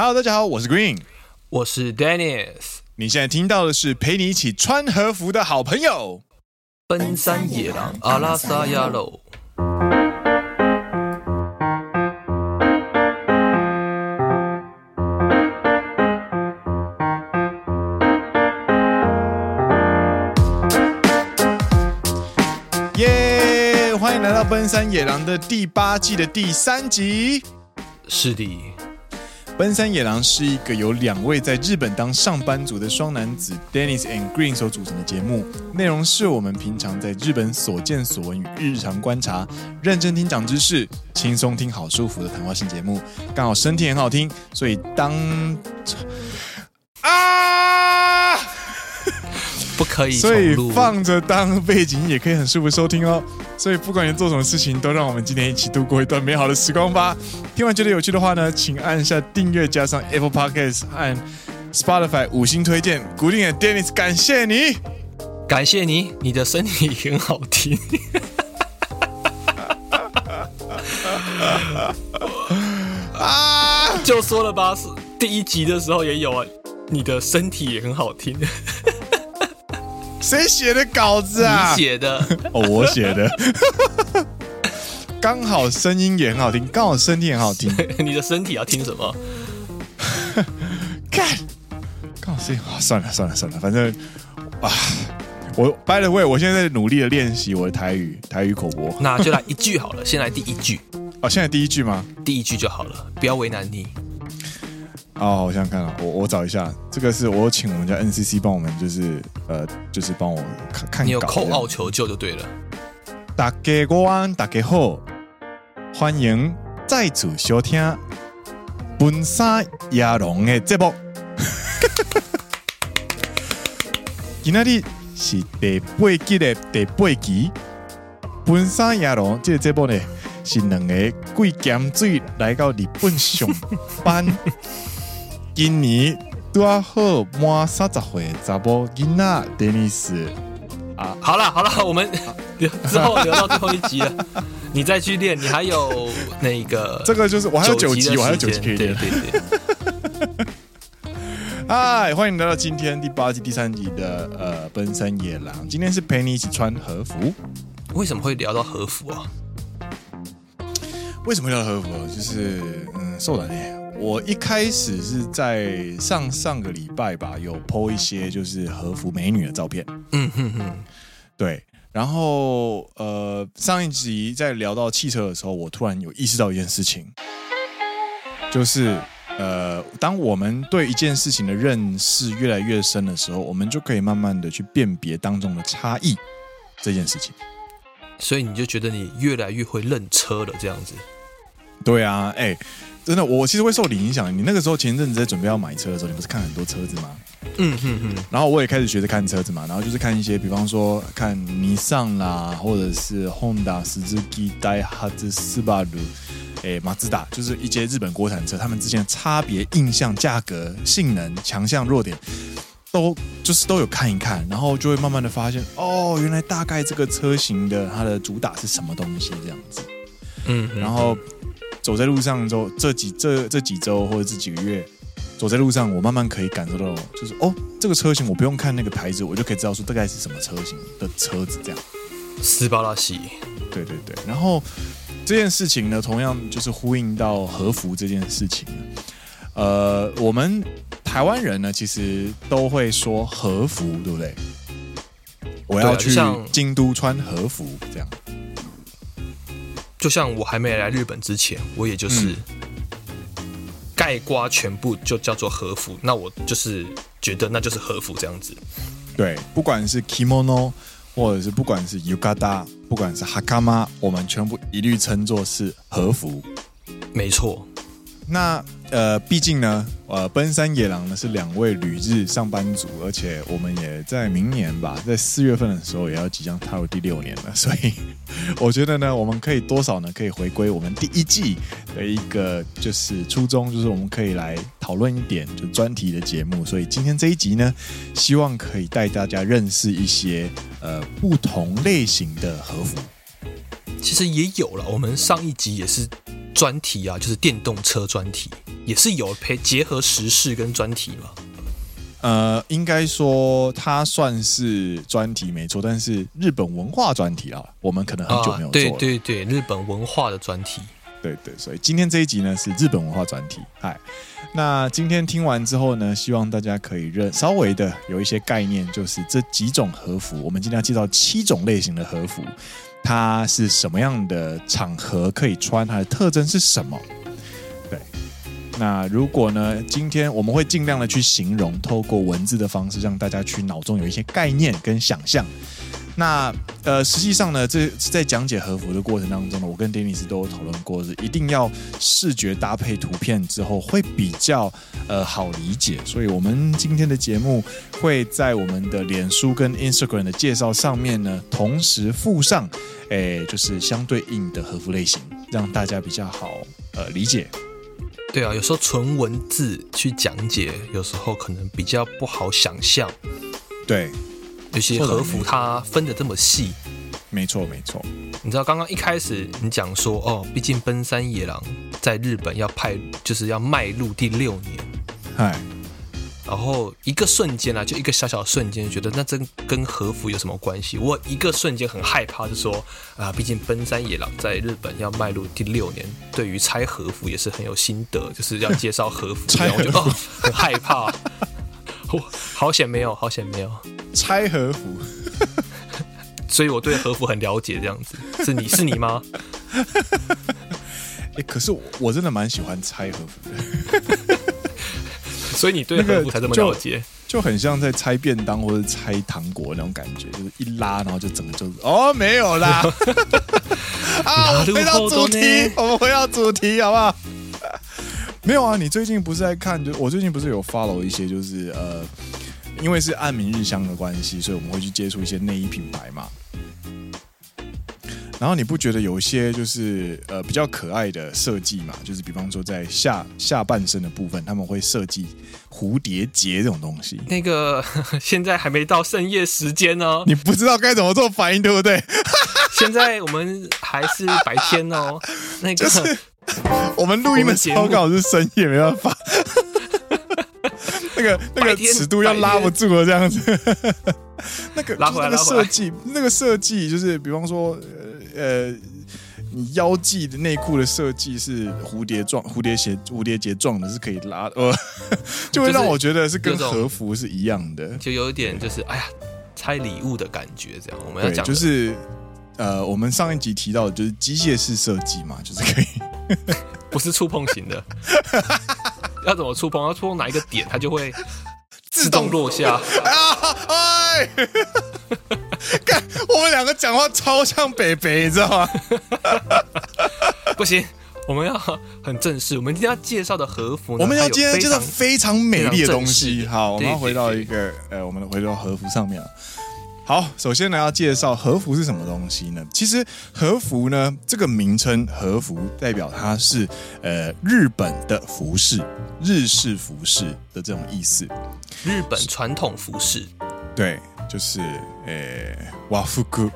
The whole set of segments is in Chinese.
Hello，大家好，我是 Green，我是 Dennis。你现在听到的是陪你一起穿和服的好朋友——奔山野狼阿拉萨亚喽。耶！欢迎来到《奔山野狼》的第八季的第三集。是的。奔山野狼是一个由两位在日本当上班族的双男子 Dennis and Green 所组成的节目，内容是我们平常在日本所见所闻与日常观察，认真听长知识，轻松听好舒服的谈话性节目。刚好身体很好听，所以当啊，不可以，所以放着当背景也可以很舒服收听哦。所以不管你做什么事情，都让我们今天一起度过一段美好的时光吧。听完觉得有趣的话呢，请按下订阅，加上 Apple Podcast 和 Spotify 五星推荐，古定的 Dennis，感谢你，感谢你，你的身体很好听。啊，就说了吧，是第一集的时候也有啊，你的身体也很好听。谁写的稿子啊？你写的哦，我写的。刚好声音也很好听，刚好身体也很好听。你的身体要听什么？看，刚好声音啊！算了算了算了，反正啊，我 by the way，我现在在努力的练习我的台语台语口播。那就来一句好了，先来第一句。哦，现在第一句吗？第一句就好了，不要为难你。哦，我想想看啊，我我找一下，这个是我请我们家 NCC 帮我们，就是呃，就是帮我看看。你有扣奥求救就对了。大家午安，大家好，欢迎再次收听《本山亚龙》的节目。今天是第八集的第八集，《本山亚龙》这个节目呢，是两个贵咸水来到日本上班。今年多好满三十岁，查某囡仔 Dennis 啊，好了好了，我们之后留到最后一集了，你再去练，你还有那个，这个就是我还有九集，我还有九集可以练。对对对。嗨，欢迎来到今天第八集第三集的呃奔山野狼，今天是陪你一起穿和服。为什么会聊到和服啊？为什么聊到和服？就是嗯，受了呢。我一开始是在上上个礼拜吧，有 po 一些就是和服美女的照片。嗯哼哼，对。然后呃，上一集在聊到汽车的时候，我突然有意识到一件事情，就是呃，当我们对一件事情的认识越来越深的时候，我们就可以慢慢的去辨别当中的差异这件事情。所以你就觉得你越来越会认车了，这样子？对啊，哎。真的，我其实会受你影响。你那个时候前阵子在准备要买车的时候，你不是看很多车子吗？嗯哼哼。然后我也开始学着看车子嘛，然后就是看一些，比方说看尼桑啦，或者是 Honda、Suzuki、Daihatsu、Subaru，哎，马自达，就是一些日本国产车，他们之间的差别、印象、价格、性能、强项、弱点，都就是都有看一看，然后就会慢慢的发现，哦，原来大概这个车型的它的主打是什么东西这样子。嗯，然后。走在路上之后，这几这这几周或者这几个月，走在路上，我慢慢可以感受到，就是哦，这个车型我不用看那个牌子，我就可以知道说大概是什么车型的车子这样。斯巴拉西，对对对。然后这件事情呢，同样就是呼应到和服这件事情。呃，我们台湾人呢，其实都会说和服，对不对？我要去京都穿和服这样。就像我还没来日本之前，我也就是盖瓜全部就叫做和服。那我就是觉得那就是和服这样子。对，不管是 kimono，或者是不管是 yukata，不管是 hakama，我们全部一律称作是和服。没错。那呃，毕竟呢，呃，奔山野狼呢是两位旅日上班族，而且我们也在明年吧，在四月份的时候也要即将踏入第六年了，所以我觉得呢，我们可以多少呢，可以回归我们第一季的一个就是初衷，就是我们可以来讨论一点就专题的节目。所以今天这一集呢，希望可以带大家认识一些呃不同类型的和服。其实也有了，我们上一集也是。专题啊，就是电动车专题，也是有配结合时事跟专题嘛。呃，应该说它算是专题没错，但是日本文化专题啊，我们可能很久没有做了。对对对，日本文化的专题。对对，所以今天这一集呢是日本文化专题。嗨，那今天听完之后呢，希望大家可以认稍微的有一些概念，就是这几种和服，我们今天要介绍七种类型的和服，它是什么样的场合可以穿，它的特征是什么？对。那如果呢，今天我们会尽量的去形容，透过文字的方式，让大家去脑中有一些概念跟想象。那呃，实际上呢，这在讲解和服的过程当中呢，我跟 Dennis 都有讨论过，是一定要视觉搭配图片之后会比较呃好理解。所以我们今天的节目会在我们的脸书跟 Instagram 的介绍上面呢，同时附上，诶，就是相对应的和服类型，让大家比较好呃理解。对啊，有时候纯文字去讲解，有时候可能比较不好想象。对，有些和服它分的这么细。没错，没错。你知道刚刚一开始你讲说，哦，毕竟奔山野狼在日本要派，就是要迈入第六年。哎。然后一个瞬间啊，就一个小小的瞬间，觉得那真跟和服有什么关系？我一个瞬间很害怕，就说啊，毕竟奔山野狼在日本要迈入第六年，对于拆和服也是很有心得，就是要介绍和服，拆和服我就哦很害怕。我 好险没有，好险没有拆和服，所以我对和服很了解。这样子是你是你吗？哎，可是我我真的蛮喜欢拆和服的。所以你对和服才这么了解，那个、就，就很像在拆便当或者拆糖果那种感觉，就是一拉，然后就整个就哦没有啦。啊，回到主题，我们回到主题好不好？没有啊，你最近不是在看？就我最近不是有 follow 一些，就是呃，因为是按明日香的关系，所以我们会去接触一些内衣品牌嘛。然后你不觉得有一些就是呃比较可爱的设计嘛？就是比方说在下下半身的部分，他们会设计蝴蝶结这种东西。那个 现在还没到深夜时间哦，你不知道该怎么做反应，对不对？现在我们还是白天哦。那个、就是 我们录音的时候刚好是深夜，没办法。那个那个尺度要拉不住了，这样子。那个那个设计，那个设计就是比方说。呃，你腰际的内裤的设计是蝴蝶状、蝴蝶结、蝴蝶结状的，是可以拉，呃，就会让我觉得是跟和服是一样的，就有一点就是哎呀，拆礼物的感觉，这样我们要讲就是呃，我们上一集提到的就是机械式设计嘛，就是可以，不是触碰型的，要怎么触碰？要触碰哪一个点，它就会自动落下。啊，哎。看，我们两个讲话超像北北，你知道吗？不行，我们要很正式。我们今天要介绍的和服，我们要今天介绍非常美丽的东西。好，我们要回到一个，呃，我们回到和服上面。好，首先呢，要介绍和服是什么东西呢？其实和服呢，这个名称和服代表它是呃日本的服饰，日式服饰的这种意思。日本传统服饰，对。就是诶，和服，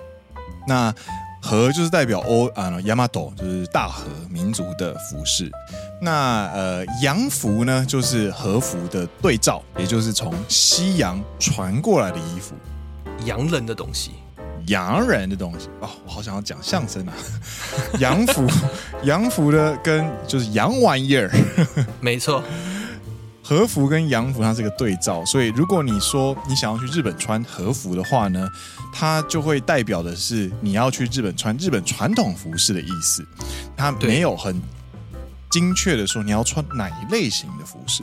那和就是代表欧啊，Yamato 就是大和民族的服饰。那呃，洋服呢，就是和服的对照，也就是从西洋传过来的衣服，洋人的东西，洋人的东西。哦，我好想要讲相声啊，洋服，洋服的跟就是洋玩意儿，没错。和服跟洋服它是个对照，所以如果你说你想要去日本穿和服的话呢，它就会代表的是你要去日本穿日本传统服饰的意思，它没有很精确的说你要穿哪一类型的服饰。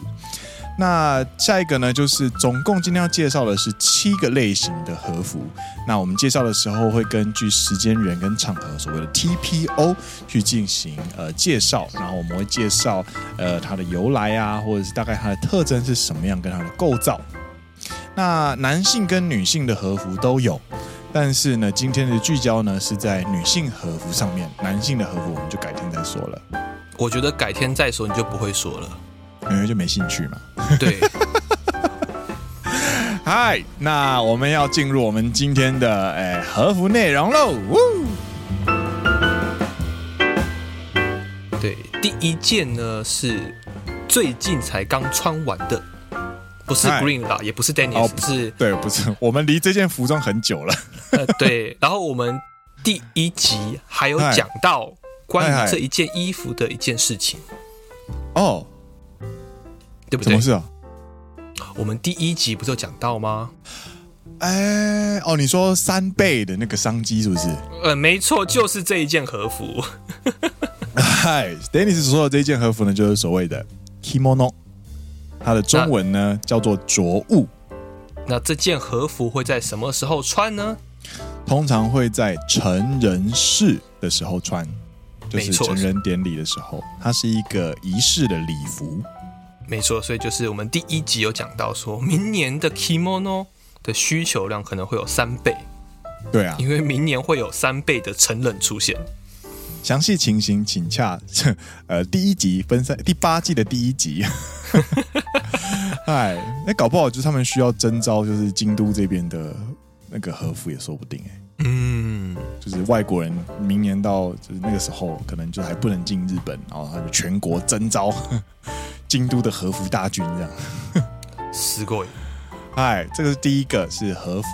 那下一个呢，就是总共今天要介绍的是七个类型的和服。那我们介绍的时候会根据时间、人跟场合，所谓的 TPO 去进行呃介绍。然后我们会介绍呃它的由来啊，或者是大概它的特征是什么样，跟它的构造。那男性跟女性的和服都有，但是呢，今天的聚焦呢是在女性和服上面，男性的和服我们就改天再说了。我觉得改天再说你就不会说了。因为就没兴趣嘛。对。嗨，那我们要进入我们今天的诶和服内容喽。对。第一件呢是最近才刚穿完的，不是 Green 啦，也不是 Dennis，哦，是，对，不是，我们离这件服装很久了。呃，对，然后我们第一集还有讲到关于这一件衣服的一件事情。哦，对不对？什么事啊？我们第一集不是有讲到吗？哎，哦，你说三倍的那个商机是不是？呃，没错，就是这一件和服。嗨，Dennis 所说的这一件和服呢，就是所谓的 kimono，它的中文呢叫做着物。那这件和服会在什么时候穿呢？通常会在成人式的时候穿，就是成人典礼的时候，它是一个仪式的礼服。没错，所以就是我们第一集有讲到，说明年的 kimono 的需求量可能会有三倍。对啊，因为明年会有三倍的成人出现。详细情形请洽 呃第一集分三第八季的第一集。哎，那搞不好就是他们需要征招，就是京都这边的那个和服也说不定哎。嗯，就是外国人明年到就是那个时候，可能就还不能进日本，然后他就全国征召京都的和服大军这样。すごい。哎，这个是第一个是和服，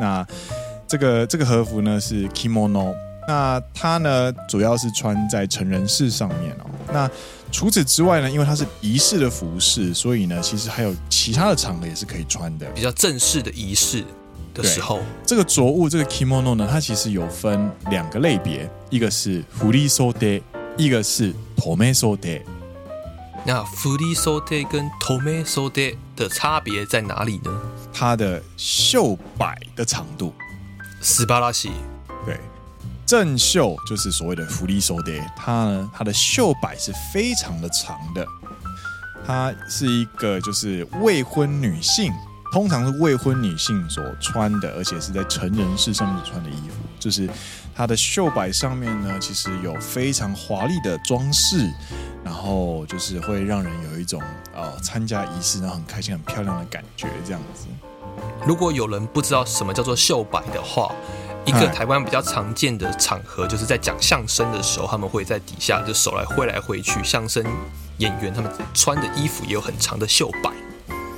那这个这个和服呢是 kimono。那它呢，主要是穿在成人式上面哦。那除此之外呢，因为它是仪式的服饰，所以呢，其实还有其他的场合也是可以穿的。比较正式的仪式的时候，这个着物这个 kimono 呢，它其实有分两个类别，一个是振り袖，一个是留め袖。 那振り袖跟留め袖的差别在哪里呢？它的袖摆的长度，斯巴拉西，对。正袖就是所谓的振り袖，它呢，它的袖摆是非常的长的，它是一个就是未婚女性， 通常是未婚女性所穿的，而且是在成人式上面穿的衣服，就是它的袖摆上面呢，其实有非常华丽的装饰，然后就是会让人有一种呃参加仪式然后很开心、很漂亮的感觉，这样子。如果有人不知道什么叫做袖摆的话，一个台湾比较常见的场合，就是在讲相声的时候，他们会在底下就手来挥来挥去。相声演员他们穿的衣服也有很长的袖摆，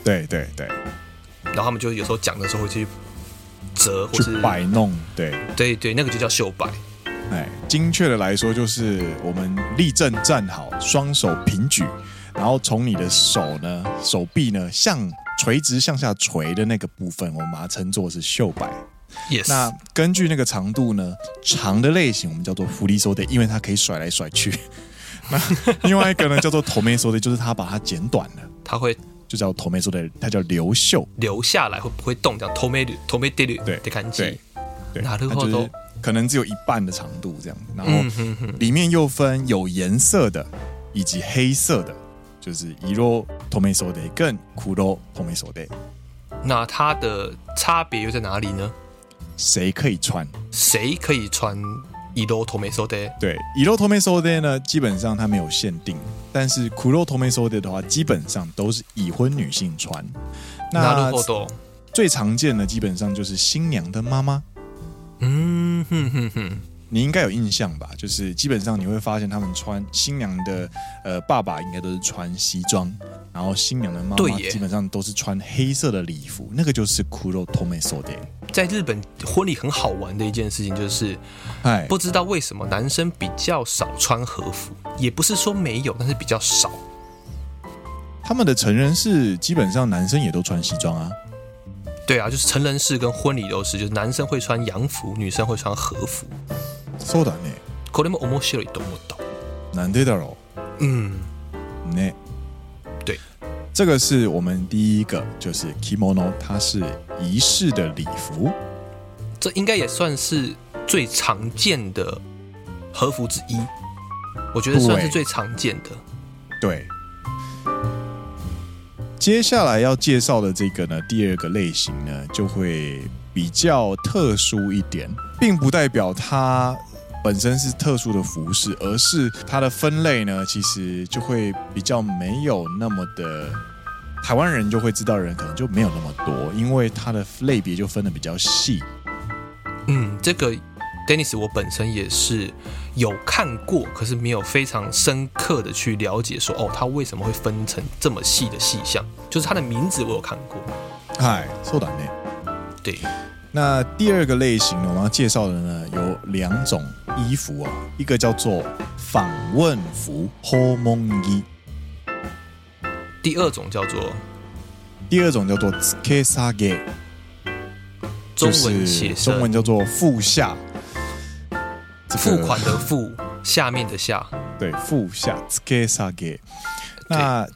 对对对。然后他们就有时候讲的时候会去折或是摆弄，对对对，那个就叫袖摆。哎，精确的来说，就是我们立正站好，双手平举，然后从你的手呢、手臂呢向垂直向下垂的那个部分，我们把它称作是袖摆。Yes. 那根据那个长度呢，长的类型我们叫做福利收的，因为它可以甩来甩去。那另外一个呢叫做留め袖，就是它把它剪短了，它会就叫留め袖，它叫留袖，留下来会不会动？叫留める、留めてる，对，得看对，对，它就是可能只有一半的长度这样。然后里面又分有颜色的以及黑色的，就是色留め袖跟黒留め袖。那它的差别又在哪里呢？谁可以穿？谁可以穿？ 色留め袖？对，色留め袖呢，基本上它没有限定。但是黒留め袖的话，基本上都是已婚女性穿。那最常见的基本上就是新娘的妈妈。嗯哼哼哼。 你应该有印象吧？就是基本上你会发现他们穿新娘的呃爸爸应该都是穿西装，然后新娘的妈妈基本上都是穿黑色的礼服，那个就是黒留め袖。在日本婚礼很好玩的一件事情就是，哎，不知道为什么男生比较少穿和服，也不是说没有，但是比较少。他们的成人式基本上男生也都穿西装啊。对啊，就是成人式跟婚礼都是，就是男生会穿洋服，女生会穿和服。そうだね。これも面白いと思った。なんでだろう？嗯，ね。对，这个是我们第一个，就是 kimono，它是仪式的礼服。这应该也算是最常见的和服之一，我觉得算是最常见的。对。接下来要介绍的这个呢，第二个类型呢，就会 比较特殊一点，并不代表它本身是特殊的服饰，而是它的分类呢，其实就会比较没有那么的台湾人就会知道的人可能就没有那么多，因为它的类别就分得比较细。嗯，这个 Dennis，我本身也是有看过，可是没有非常深刻的去了解说，哦，它为什么会分成这么细的细项？就是它的名字我有看过。嗨，そうだね。 对。那第二个类型呢，我们要介绍的呢有两种衣服啊，一个叫做访问服访问着。第二种叫做，第二种叫做つけさげ，中文写中文叫做付下，付款的付，下面的下，对，付下つけさげ。那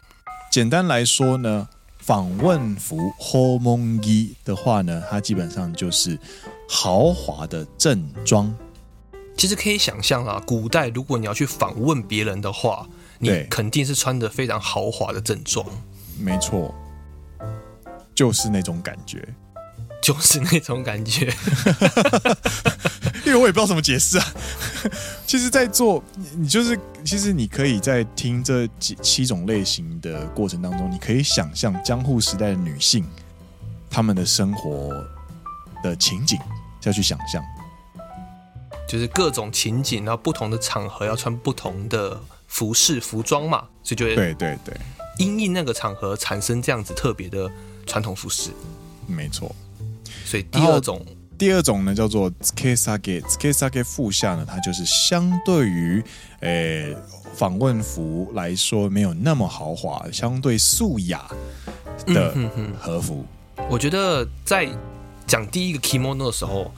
简单来说呢？ 访问服 （homongi） 的话呢，它基本上就是豪华的正装。其实可以想象啊，古代如果你要去访问别人的话，你肯定是穿着非常豪华的正装。没错，就是那种感觉，就是那种感觉。因为我也不知道怎么解释啊。其实，在做你就是，其实你可以在听这几七种类型的过程当中，你可以想象江户时代的女性她们的生活的情景，要去想象，就是各种情景，然后不同的场合要穿不同的服饰服装嘛，所以就会对对对，因应那个场合产生这样子特别的传统服饰，没错。所以第二种。第二种呢，叫做つけさげ，つけさげ付下呢，它就是相对于诶访问服来说没有那么豪华，相对素雅的和服。嗯、哼哼我觉得在讲第一个 kimono 的时候，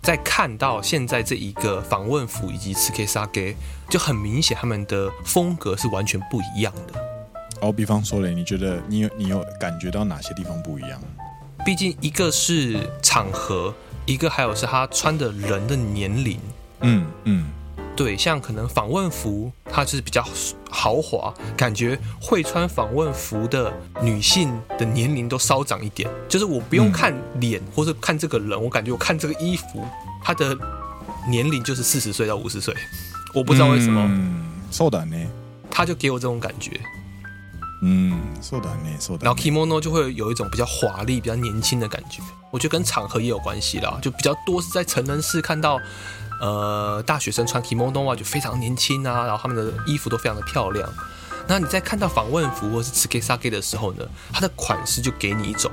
在看到现在这一个访问服以及つけさげ，就很明显他们的风格是完全不一样的。哦，比方说嘞，你觉得你有你有感觉到哪些地方不一样？ 毕竟一个是场合，一个还有是他穿的人的年龄。嗯嗯，对，像可能访问服，它就是比较豪华，感觉会穿访问服的女性的年龄都稍长一点。就是我不用看脸或者看这个人，我感觉我看这个衣服，他的年龄就是四十岁到五十岁。我不知道为什么。嗯，そうだね。他就给我这种感觉。 嗯，そうだね，そうだね。然后 kimono 就会有一种比较华丽、比较年轻的感觉。我觉得跟场合也有关系啦，就比较多是在成人式看到，呃，大学生穿 kimono 啊，就非常年轻啊，然后他们的衣服都非常的漂亮。那你在看到访问服或是 tsukesage 的时候呢，它的款式就给你一种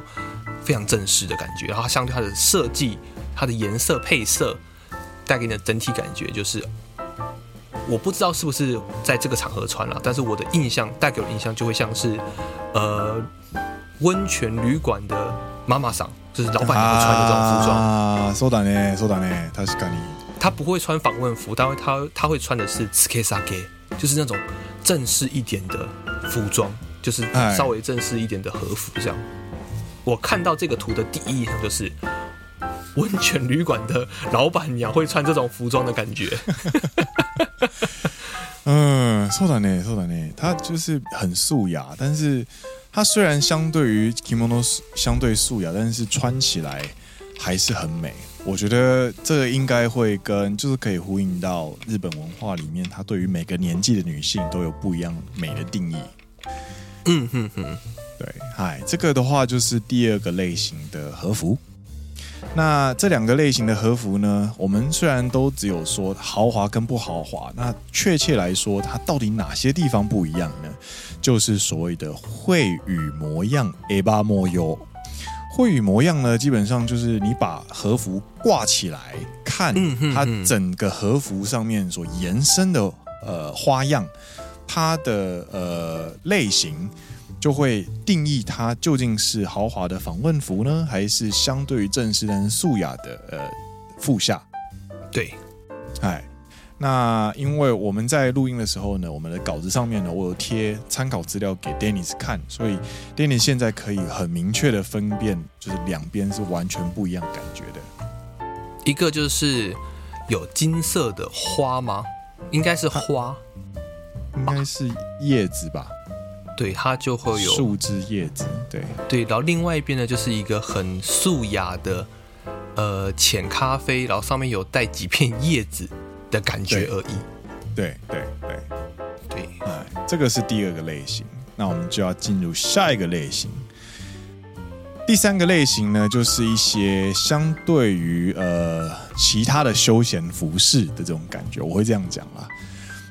非常正式的感觉，然后它相对它的设计、它的颜色配色带给你的整体感觉就是。 我不知道是不是在这个场合穿了，但是我的印象带给我的印象就会像是，呃，温泉旅馆的妈妈桑，就是老板娘会穿的这种服装啊。そうだね、そうだね、确かに。他不会穿访问服，但会他他会穿的是つけさげ，就是那种正式一点的服装，就是稍微正式一点的和服这样。我看到这个图的第一印象就是。 温泉旅馆的老板娘会穿这种服装的感觉。嗯，そうだね，そうだね。它就是很素雅，但是它虽然相对于 kimono 相对素雅，但是穿起来还是很美。我觉得这个应该会跟就是可以呼应到日本文化里面，它对于每个年纪的女性都有不一样美的定义。嗯哼哼，对，嗨，这个的话就是第二个类型的和服。 那这两个类型的和服呢，我们虽然都只有说豪华跟不豪华，那确切来说，它到底哪些地方不一样呢？就是所谓的绘羽模样，エヴァ模様。绘羽模样呢，基本上就是你把和服挂起来看，它整个和服上面所延伸的呃花样，它的呃类型。 就会定义它究竟是豪华的访问服呢，还是相对于正式但是素雅的呃副下？对，哎，那因为我们在录音的时候呢，我们的稿子上面呢，我有贴参考资料给 Dennis 看，所以 Dennis 现在可以很明确的分辨，就是两边是完全不一样感觉的。一个就是有金色的花吗？应该是花，应该是叶子吧。对，它就会有树枝叶子，对对，然后另外一边呢，就是一个很素雅的，呃，浅咖啡，然后上面有带几片叶子的感觉而已。对对对对，哎、嗯，这个是第二个类型，那我们就要进入下一个类型。第三个类型呢，就是一些相对于呃其他的休闲服饰的这种感觉，我会这样讲啦。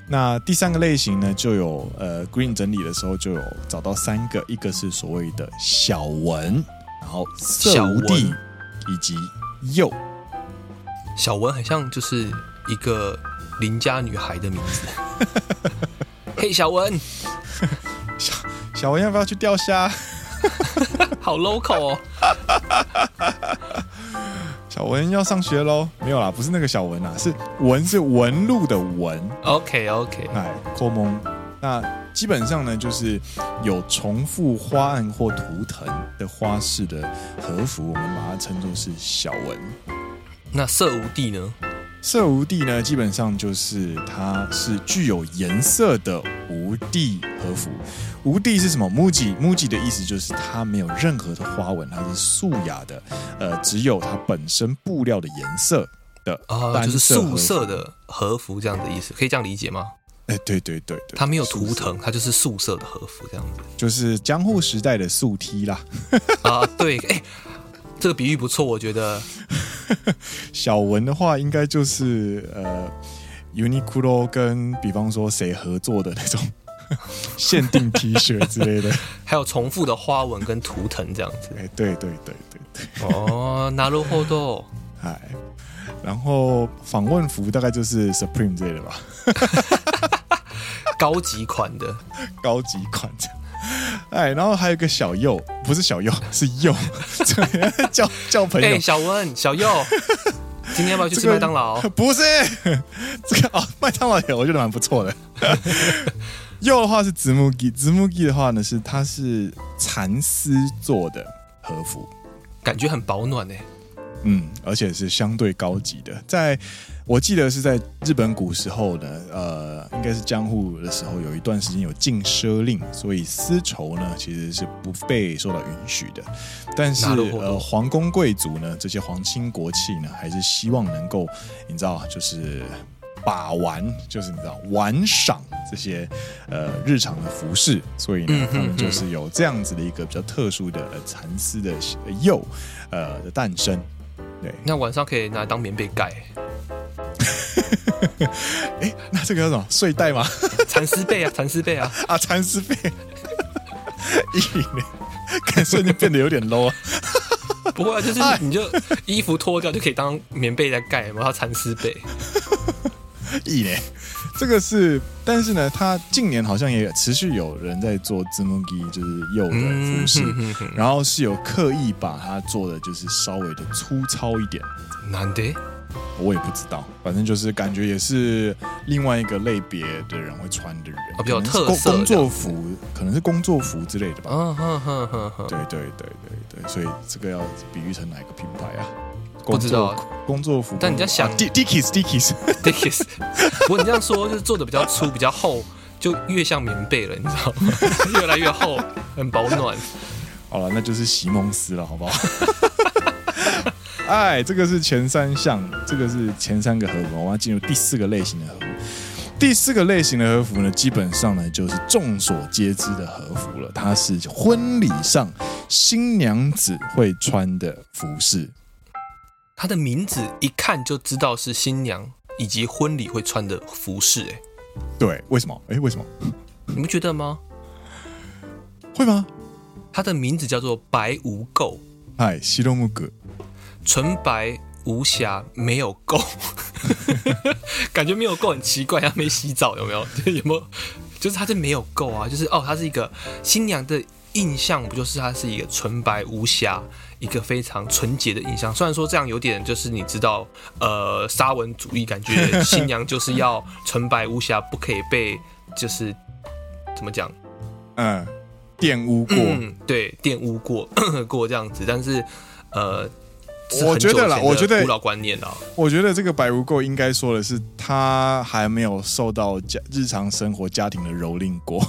那第三个类型呢，就有呃 Green 整理的时候就有找到三个，一个是所谓的小文，然后色无地以及幼。小文很像就是一个邻家女孩的名字。嘿，小文，小小文要不要去钓虾？好 local 哦！小文要上学喽？没有啦，不是那个小文啊，是纹是纹路的纹。OK OK，哎，扣蒙。那基本上呢，就是有重复花案或图腾的花式的和服，我们把它称作是小文。那色无地呢？色无地呢，基本上就是它是具有颜色的无地和服。无地是什么？muji，muji 的意思就是它没有任何的花纹，它是素雅的，呃，只有它本身布料的颜色的啊，就是素色的和服这样的意思，可以这样理解吗？哎，对对对对，它没有图腾，它就是素色的和服这样子，就是江户时代的素 T 啦。啊，对，哎。这个比喻不错，我觉得。小文的话，应该就是呃，Uniqlo 跟比方说谁合作的那种限定 T 恤之类的，还有重复的花纹跟图腾这样子。哎，对对对对对。哦，なるほど。哎，然后访问服大概就是 Supreme 之类的吧。高级款的，高级款的。 哎，然后还有一个小右，不是小右，是右，叫叫朋友。欸、小温，小右，今天要不要去吃麦当劳？这个、不是，这个哦，麦当劳也我觉得蛮不错的。右的话是子木吉，子木吉的话呢是它是蚕丝做的和服，感觉很保暖哎。嗯，而且是相对高级的，在。我记得是在日本古时候呢，呃，应该是江户的时候，有一段时间有禁奢令，所以丝绸呢其实是不被受到允许的。但是呃，皇宫贵族呢，这些皇亲国戚呢，还是希望能够，你知道，就是把玩，就是你知道玩赏这些呃日常的服饰，所以呢，他们就是有这样子的一个比较特殊的蚕丝的釉呃的诞生。对，那晚上可以拿来当棉被盖。哎，那这个叫什么睡袋吗？蚕丝被啊，蚕丝被啊，啊，蚕丝被，一年，感觉瞬间变得有点 low 啊。不会啊，就是你就衣服脱掉就可以当棉被在盖嘛，然后蚕丝被。一年，这个是，但是呢，他近年好像也持续有人在做字幕机，就是釉的服饰，嗯、哼哼然后是有刻意把它做的就是稍微的粗糙一点。难得。我也不知道，反正就是感觉也是另外一个类别的人会穿的人，比较特色工作服，可能是工作服之类的吧。嗯哼哼哼哼，对对对对对，所以这个要比喻成哪个品牌啊？不知道工作服，但你在想，Dickies Dickies Dickies，不过你这样说就是做的比较粗、比较厚，就越像棉被了，你知道吗？越来越厚，很保暖。好了，那就是席梦思了，好不好？哎，这个是前三项，这个是前三个和服，我们要进入第四个类型的和服。第四个类型的和服呢，基本上呢就是众所皆知的和服了，它是婚礼上新娘子会穿的服饰。它的名字一看就知道是新娘以及婚礼会穿的服饰。哎，对，为什么？哎，为什么？你不觉得吗？会吗？她的名字叫做白无垢。哎，西洛木格。纯白无瑕，没有垢，感觉没有垢很奇怪，他没洗澡有没有？有没有？就是他这没有垢啊，就是哦，他是一个新娘的印象，不就是他是一个纯白无瑕，一个非常纯洁的印象。虽然说这样有点就是你知道，呃，沙文主义，感觉新娘就是要纯白无瑕，不可以被就是怎么讲？嗯，玷污过，嗯、对，玷污过 过这样子，但是呃。我觉得啦，我觉得古老观念啊，我觉得这个白无垢应该说的是，他还没有受到家日常生活家庭的蹂躏过，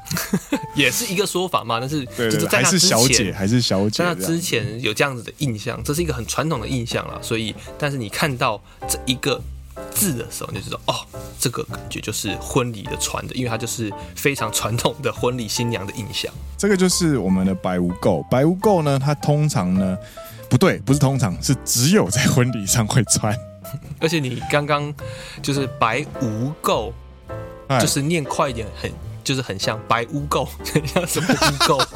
也是一个说法嘛。但是就是在还是小姐，还是小姐，在他之前有这样子的印象，这是一个很传统的印象了。所以，但是你看到这一个字的时候，你就知道哦，这个感觉就是婚礼的传的，因为它就是非常传统的婚礼新娘的印象。这个就是我们的白无垢。白无垢呢，它通常呢，不对，不是通常，是只有在婚礼上会穿。而且你刚刚就是白无垢，就是念快一点，很就是很像白污垢，很 像什么污垢？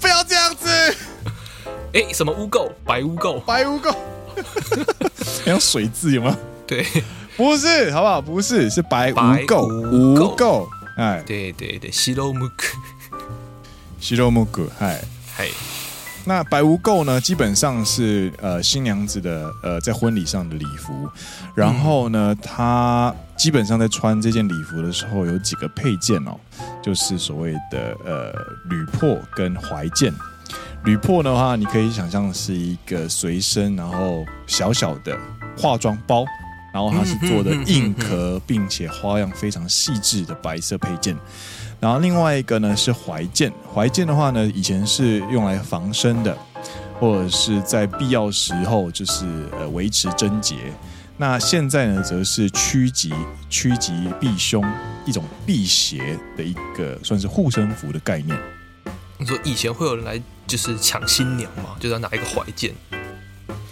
不要这样子！哎、欸，什么污垢？白污垢？白污垢？像水渍有吗？对，不是，好不好？不是，是白污垢，污垢。哎，对对对，西罗木克，西罗木克，嗨嗨。那白无垢呢，基本上是呃新娘子的呃在婚礼上的礼服，然后呢，她基本上在穿这件礼服的时候有几个配件哦，就是所谓的呃履珀跟怀件。履珀的话，你可以想象是一个随身然后小小的化妆包，然后它是做的硬壳，并且花样非常细致的白色配件。然后另外一个呢是怀剑，怀剑的话呢，以前是用来防身的，或者是在必要时候就是呃维持贞洁。那现在呢，则是趋吉趋吉避凶，一种辟邪的一个算是护身符的概念。你说以前会有人来就是抢新娘吗？就是要拿一个怀剑，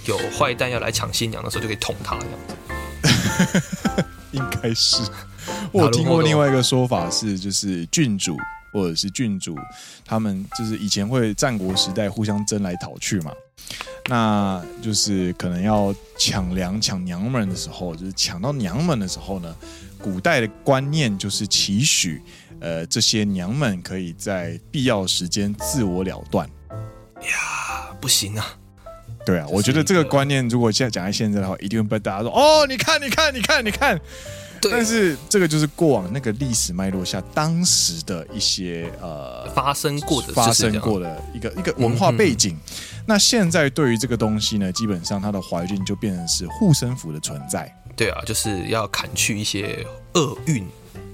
有坏蛋要来抢新娘的时候就可以捅他这样子。应该是。我听过另外一个说法是，就是郡主或者是郡主，他们就是以前会战国时代互相争来讨去嘛，那就是可能要抢粮抢娘们的时候，就是抢到娘们的时候呢，古代的观念就是期许，呃，这些娘们可以在必要时间自我了断。呀，不行啊！对啊，我觉得这个观念如果现在讲在现在的话，一定会被大家说哦，你看，你看，你看，你看。但是这个就是过往那个历史脉络下，当时的一些呃发生过的发生过的一个一个文化背景。那现在对于这个东西呢，基本上它的怀孕就变成是护身符的存在。对啊，就是要砍去一些厄运，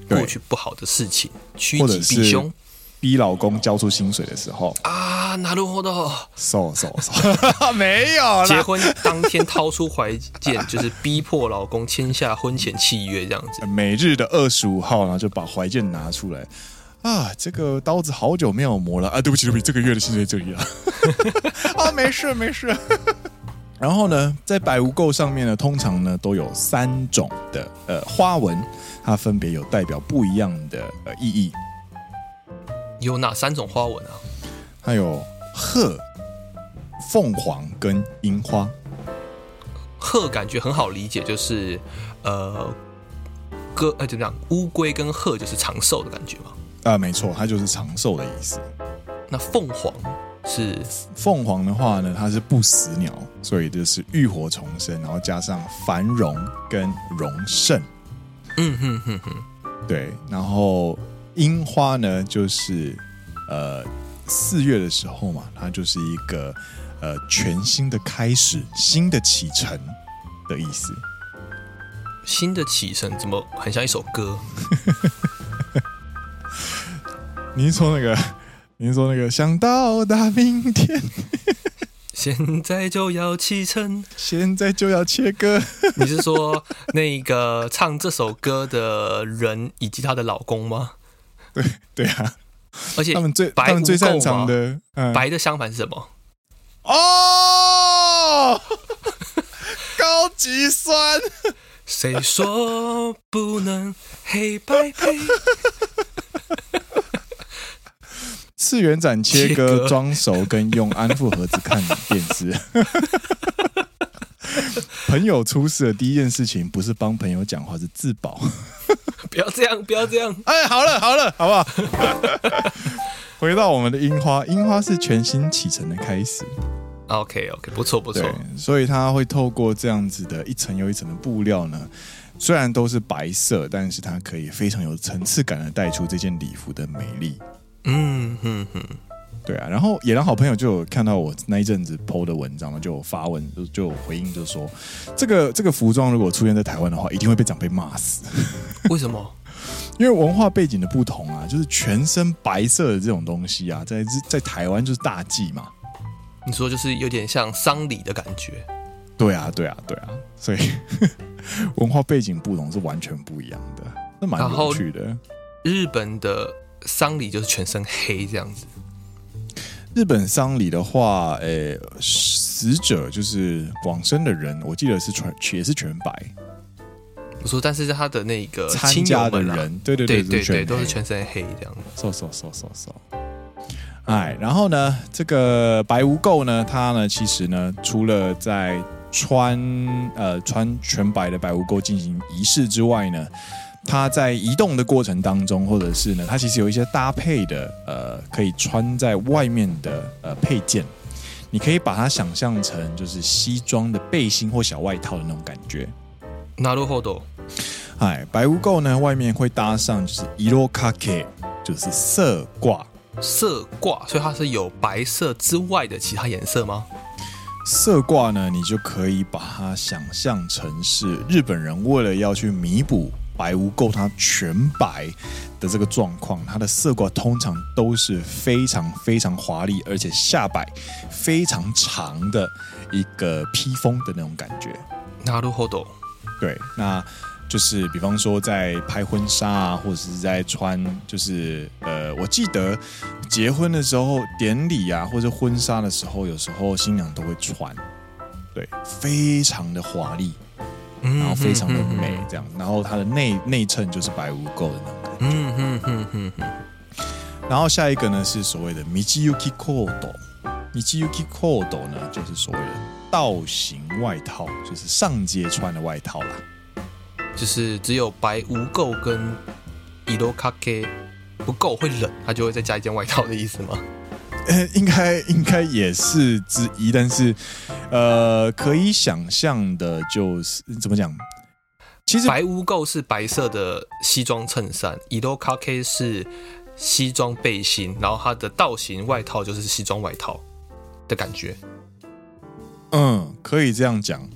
过去不好的事情，趋吉避凶。逼老公交出薪水的时候啊，なるほど，收收收，没有啦。结婚当天掏出怀件，就是逼迫老公签下婚前契约这样子。每日的二十五号，然后就把怀件拿出来啊，这个刀子好久没有磨了啊，对不起对不起，这个月的薪水这里啊，啊，没事没事。然后呢，在白无垢上面呢，通常呢都有三种的呃花纹，它分别有代表不一样的呃意义。 有哪三种花纹啊？它有鹤、凤凰跟樱花。鹤感觉很好理解，就是呃，鸽呃怎么样？乌龟跟鹤就是长寿的感觉嘛？啊、呃，没错，它就是长寿的意思。那凤凰是凤凰的话呢，它是不死鸟，所以就是浴火重生，然后加上繁荣跟荣盛。嗯哼哼哼，对，然后。樱花呢，就是呃四月的时候嘛，它就是一个呃全新的开始、新的启程的意思。新的启程怎么很像一首歌？你是说那个？你是说那个？想到达明天，现在就要启程，现在就要切割。你是说那个唱这首歌的人以及她的老公吗？对对啊，而且他们最白他们最擅长的，嗯、白的相反是什么？哦，高级酸。谁说不能黑白配？次元斩切割装熟跟用安抚盒子看电视。朋友出事的第一件事情不是帮朋友讲话，是自保。不要这样，不要这样。哎，好了好了，好不好？回到我们的樱花，樱花是全新启程的开始。OK OK，不错不错。所以它会透过这样子的一层又一层的布料呢，虽然都是白色，但是它可以非常有层次感的带出这件礼服的美丽。嗯哼哼。对啊，然后野狼好朋友就有看到我那一阵子 PO 的文章，就发文就就有回应，就说这个这个服装如果出现在台湾的话，一定会被长辈骂死。为什么？因为文化背景的不同啊，就是全身白色的这种东西啊，在在台湾就是大忌嘛。你说就是有点像丧礼的感觉，对啊，对啊，对啊，所以 文化背景不同是完全不一样的，那蛮有趣的。日本的丧礼就是全身黑这样子。日本丧礼的话，诶、欸，死者就是往生的人，我记得是全也是全白。我说，但是他的那个参加的人，对对对对对，都是全身黑这样子。嗖嗖嗖嗖嗖。哎，然后呢，这个白无垢呢，他呢，其实呢，除了在穿呃穿全白的白无垢进行仪式之外呢。它在移动的过程当中，或者是呢，它其实有一些搭配的，呃，可以穿在外面的呃配件，你可以把它想象成就是西装的背心或小外套的那种感觉。なるほど。哎，白无垢呢，外面会搭上就是イロカケ，就是色挂。色挂，所以它是有白色之外的其他颜色吗？色挂呢，你就可以把它想象成是日本人为了要去弥补。 白无垢它全白的这个状况，它的色挂通常都是非常非常华丽，而且下摆非常长的一个披风的那种感觉。なるほど。对，那就是比方说在拍婚纱啊，或者是在穿，就是呃，我记得结婚的时候典礼啊，或者婚纱的时候，有时候新娘都会穿，对，非常的华丽。 然后非常的美，这样，然后它的内内衬就是白无垢的那种感觉。嗯嗯嗯嗯嗯。然后下一个呢是所谓的 Michiyuki Kodo，Michiyuki Kodo 呢就是所谓的道型外套，就是上街穿的外套啦。就是只有白无垢跟 Irokake 不够会冷，它就会再加一件外套的意思吗？呃，应该应该也是之一，但是，呃，可以想象的就是怎么讲？其实白污垢是白色的西装衬衫，Irokake 是西装背心，然后它的道型外套就是西装外套的感觉。嗯，可以这样讲。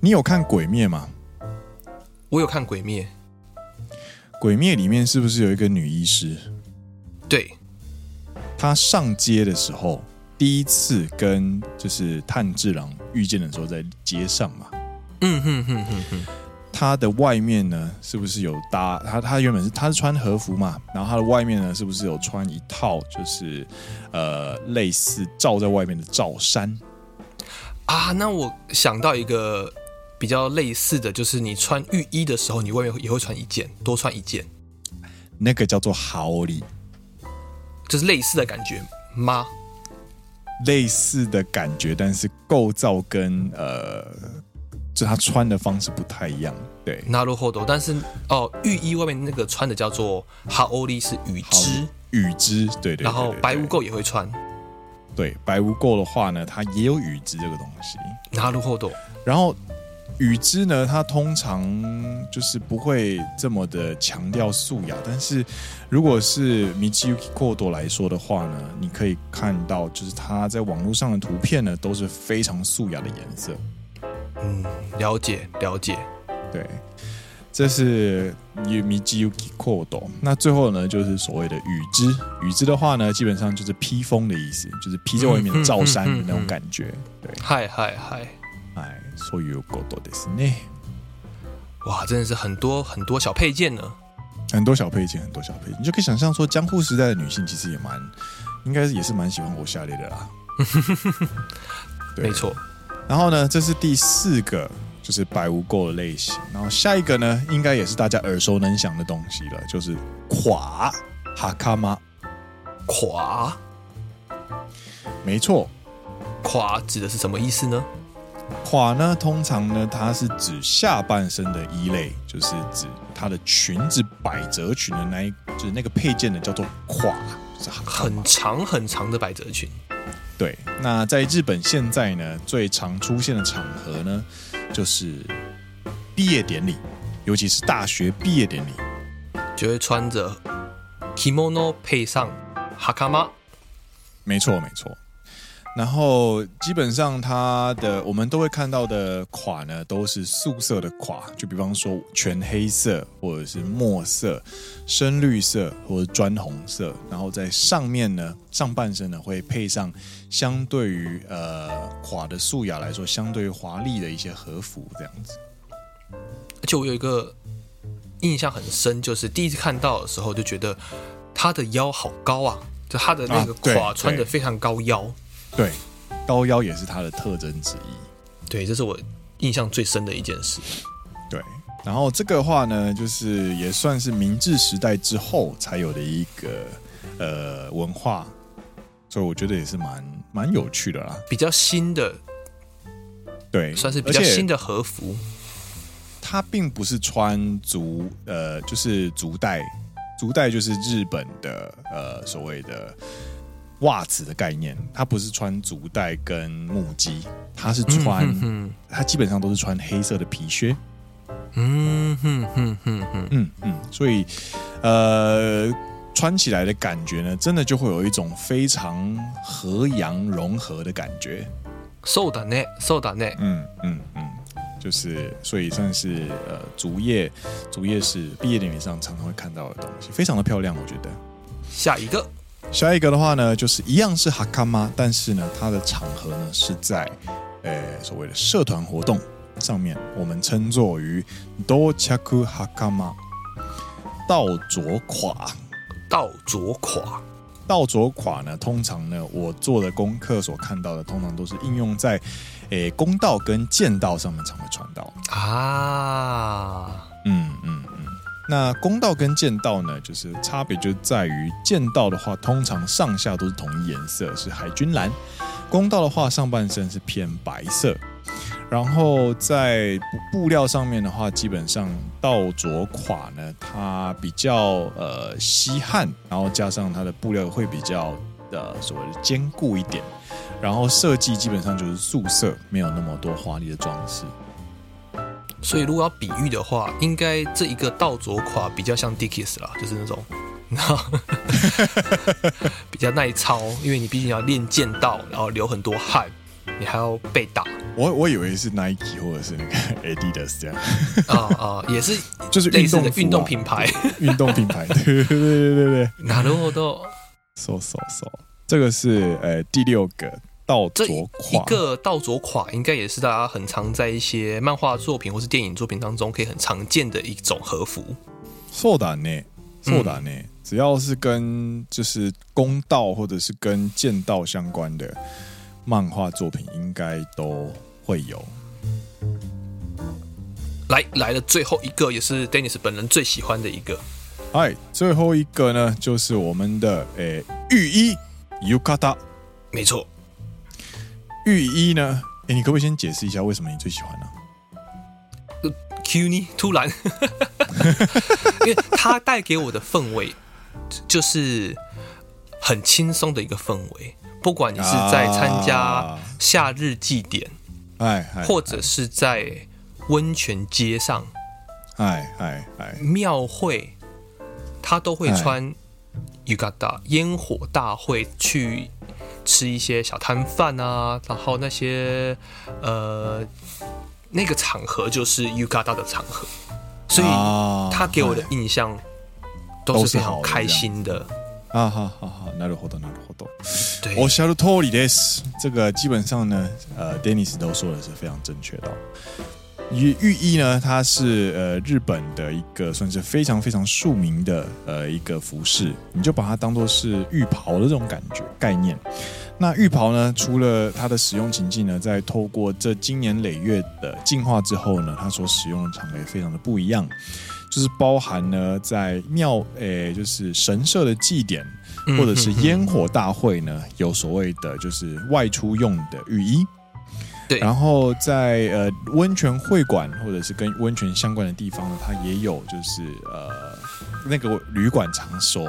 你有看《鬼灭》吗？我有看《鬼灭》。《鬼灭》里面是不是有一个女医师？对，她上街的时候，第一次跟就是炭治郎遇见的时候，在街上嘛。嗯哼哼哼哼。他的外面呢，是不是有搭他？他原本是他是穿和服嘛，然后他的外面呢，是不是有穿一套就是呃类似罩在外面的罩衫？啊，那我想到一个比较类似的就是，你穿浴衣的时候，你外面也会穿一件，多穿一件，那个叫做羽织。就是类似的感觉吗？类似的感觉，但是构造跟呃，就他穿的方式不太一样。对，なるほど。但是哦，浴衣外面那个穿的叫做羽织，是羽织，羽织。对对，对，对，对。然后白无垢也会穿。对，白无垢的话呢，它也有羽织这个东西。なるほど。然后。 羽织呢，它通常就是不会这么的强调素雅，但是如果是 Michiyuki Kodo 来说的话呢，你可以看到，就是它在网络上的图片呢，都是非常素雅的颜色。嗯，了解了解。对，这是 Michiyuki Kodo。那最后呢，就是所谓的羽织。羽织的话呢，基本上就是披风的意思，就是披在外面的罩衫的那种感觉。嗯嗯嗯嗯、对，嗨嗨嗨。哎，所以有够多的是呢，哇，真的是很多很多小配件呢，很多小配件，很多小配件，你就可以想象说，江户时代的女性其实也蛮，应该也是蛮喜欢我下列的啦。没错。然后呢，这是第四个，就是白无垢的类型。然后下一个呢，应该也是大家耳熟能详的东西了，就是垮哈卡玛垮。没错，垮指的是什么意思呢？垮呢，通常呢，它是指下半身的衣类，就是指它的裙子百褶裙的那一，就是那个配件呢，叫做垮，就是很长很长的百褶裙。对，那在日本现在呢，最常出现的场合呢，就是毕业典礼，尤其是大学毕业典礼，就会穿着 kimono 配上 hakama。没错，没错。然后基本上它的我们都会看到的垮呢，都是素色的垮，就比方说全黑色或者是墨色、深绿色或者砖红色，然后在上面呢，上半身呢会配上相对于呃垮的素雅来说相对于华丽的一些和服这样子。而且我有一个印象很深，就是第一次看到的时候就觉得他的腰好高啊，就他的那个垮穿的非常高腰。对，高腰也是它的特征之一。对，这是我印象最深的一件事。对，然后这个的话呢，就是也算是明治时代之后才有的一个呃文化，所以我觉得也是蛮蛮有趣的啦。比较新的，对，算是比较新的和服。它并不是穿足呃，就是足带，足带就是日本的呃所谓的。袜子的概念，它不是穿足带跟木屐，它是穿，嗯、哼哼它基本上都是穿黑色的皮靴。嗯哼哼哼哼，嗯嗯，所以，呃，穿起来的感觉呢，真的就会有一种非常和洋融合的感觉。そうだね，そうだね。嗯嗯嗯，就是，所以算是呃，竹叶竹叶是毕业典礼上常常会看到的东西，非常的漂亮，我觉得。下一个。 下一个的话呢，就是一样是哈卡玛，但是呢，它的场合呢是在，呃，所谓的社团活动上面，我们称作于到着はかま，到着垮，到着垮，到着垮呢，通常呢，我做的功课所看到的，通常都是应用在，诶，公道跟剑道上面才会穿到啊，嗯嗯。 那公道跟剑道呢，就是差别就在于剑道的话，通常上下都是同一颜色，是海军蓝；公道的话，上半身是偏白色。然后在布料上面的话，基本上到着垮呢，它比较呃吸汗，然后加上它的布料会比较呃所谓的坚固一点。然后设计基本上就是素色，没有那么多华丽的装饰。所以，如果要比喻的话，应该这一个倒着垮比较像 Dickies 啦，就是那种，比较耐操，因为你毕竟要练剑道，然后流很多汗，你还要被打。我我以为是 Nike 或者是那个 Adidas 这样。啊啊，也是，就是类似的运动品牌，运动品牌，对对对对对对。なるほど。So so so，这个是呃第六个。 倒着垮，一个倒着垮，应该也是大家很常在一些漫画作品或是电影作品当中可以很常见的一种和服。そうだね，そうだね，只要是跟就是公道或者是跟剑道相关的漫画作品，应该都会有。来来了，最后一个也是 Dennis 本人最喜欢的一个。哎，最后一个呢，就是我们的诶浴衣浴衣，没错。 浴衣呢？哎，你可不可以先解释一下为什么你最喜欢呢？呃，Q 呢？突然，因为他带给我的氛围就是很轻松的一个氛围。不管你是在参加夏日祭典，哎，或者是在温泉街上，哎哎哎，庙会，他都会穿 浴衣的烟火大会去。吃一些小摊贩啊，然后那些呃那个场合就是浴衣的场合，所以他给我的印象都是非常开心的。啊，好好好，なるほど，なるほど。对，おっしゃる通りです。这个基本上呢，呃，Dennis 都说的是非常正确的。 浴浴衣呢，它是呃日本的一个算是非常非常著名的呃一个服饰，你就把它当做是浴袍的这种感觉概念。那浴袍呢，除了它的使用情境呢，在透过这经年累月的进化之后呢，它所使用的场合也非常的不一样，就是包含呢在庙诶，就是神社的祭典或者是烟火大会呢，有所谓的就是外出用的浴衣。对，然后在呃温泉会馆或者是跟温泉相关的地方呢，它也有就是呃那个旅馆场所，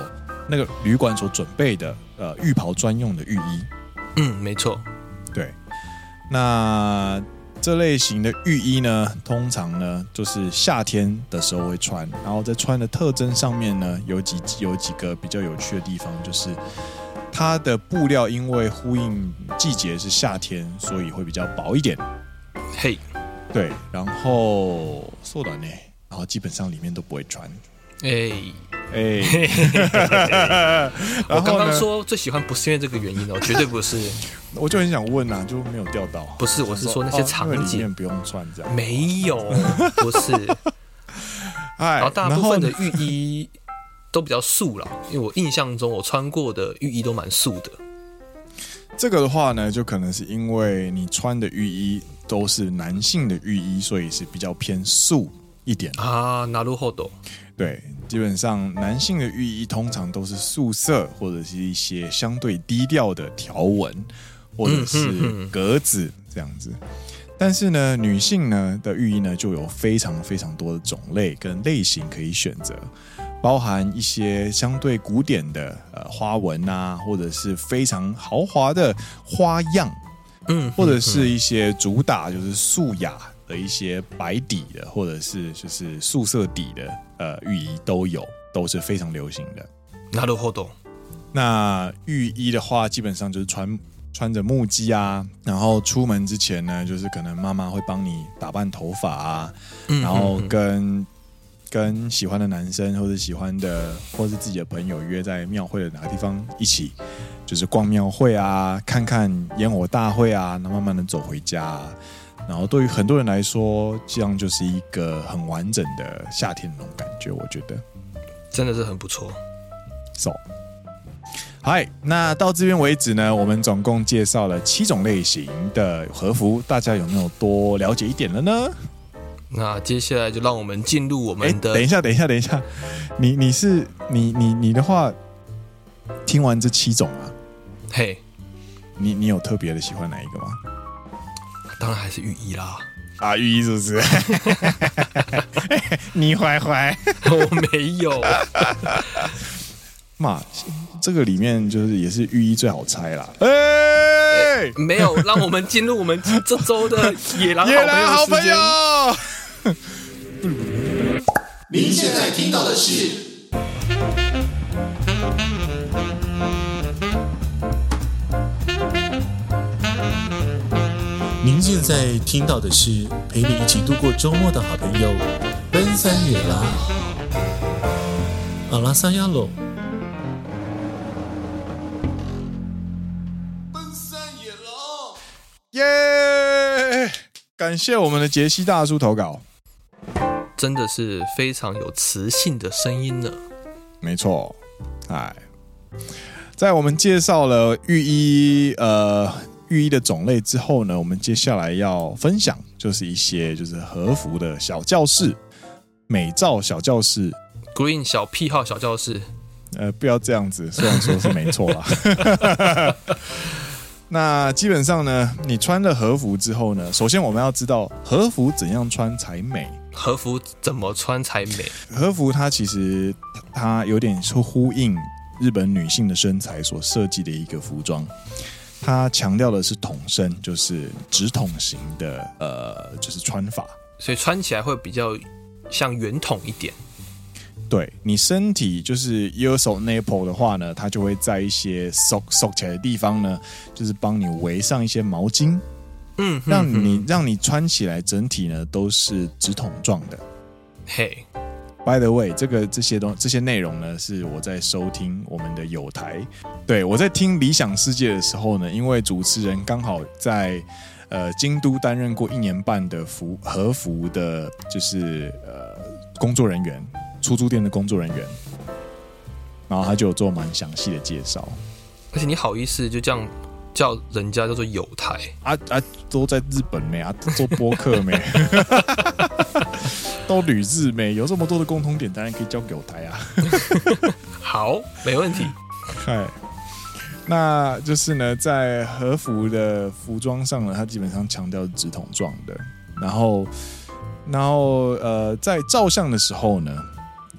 那个旅馆所准备的呃浴袍专用的浴衣。嗯，没错。对，那这类型的浴衣呢，通常呢就是夏天的时候会穿，然后在穿的特征上面呢，有几有几个比较有趣的地方，就是。它的布料因为呼应季节是夏天，所以会比较薄一点。嘿，对，然后缩短呢，然后基本上里面都不会穿。哎哎，我刚刚说最喜欢不是因为这个原因哦，绝对不是。我就很想问啊，就没有钓到。不是，我是说那些场景、哦、里面不用穿这样。没有，不是。哎 然后大部分的浴衣都比较素了，因为我印象中我穿过的浴衣都蛮素的。这个的话呢，就可能是因为你穿的浴衣都是男性的浴衣，所以是比较偏素一点啊。なるほど。对，基本上男性的浴衣通常都是素色，或者是一些相对低调的条纹，或者是格子这样子。但是呢，女性呢的浴衣呢就有非常非常多的种类跟类型可以选择， 包含一些相对古典的呃花纹啊，或者是非常豪华的花样，嗯，或者是一些主打就是素雅。的一些白底的，或者是就是素色底的，呃，浴衣都有，都是非常流行的。なるほど。那浴衣的话，基本上就是穿穿着木屐啊，然后出门之前呢，就是可能妈妈会帮你打扮头发啊，然后跟 跟喜欢的男生或者喜欢的或是自己的朋友约在庙会的哪个地方一起，就是逛庙会啊，看看烟火大会啊，然后慢慢的走回家啊。然后对于很多人来说，这样就是一个很完整的夏天那种感觉，我觉得真的是很不错。So，嗨，那到这边为止呢，我们总共介绍了七种类型的和服，大家有没有多了解一点了呢？那接下来就让我们进入我们的。等一下，等一下，等一下，你你是你你你的话，听完这七种啊，嘿，你你有特别的喜欢哪一个吗？当然还是御医啦！啊，御医是不是？你坏坏，我没有。嘛，这个里面就是也是御医最好猜啦。哎、欸，没有，让我们进入我们这周的野狼好朋友。您现在听到的是。您现在听到的是陪你一起度过周末的好朋友，奔三野郎，阿拉萨亚罗，奔三野郎，耶！感谢我们的杰西大叔投稿，真的是非常有磁性的声音呢。没错，哎，在我们介绍了浴衣，呃。浴衣的种类之后呢，我们接下来要分享就是一些就是和服的小教室，美照小教室，Green 小癖好小教室。呃，不要这样子，虽然说是没错啦。那基本上呢，你穿了和服之后呢，首先我们要知道和服怎样穿才美。和服怎么穿才美？和服它其实它有点是呼应日本女性的身材所设计的一个服装。它强调的是筒身，就是直筒型的，呃，就是穿法，所以穿起来会比较像圆筒一点。对，你身体就是右手 nipple 的话呢，它就会在一些收收起来的地方呢，就是帮你围上一些毛巾，嗯，让你让你穿起来整体呢都是直筒状的。嘿。By the way，这个这些东这些内容呢，是我在收听我们的友台。对，我在听理想世界的时候呢，因为主持人刚好在呃京都担任过一年半的服和服的，就是呃工作人员，出租店的工作人员，然后他就有做蛮详细的介绍。而且你好意思就这样叫人家叫做友台啊啊，都在日本没啊，做播客没。都旅日美，有这么多的共同点，当然可以交给我台啊。好，没问题。嗨，那就是呢，在和服的服装上呢，它基本上强调直筒状的。然后，然后呃，在照相的时候呢，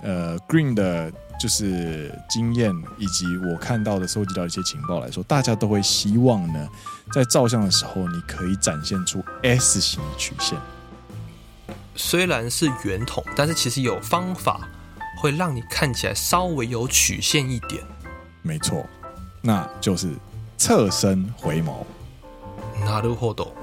呃，Green 的就是经验以及我看到的、收集到的一些情报来说，大家都会希望呢，在照相的时候，你可以展现出 S 型的曲线。虽然是圆筒，但是其实有方法会让你看起来稍微有曲线一点。没错， 那就是侧身回眸。なるほど。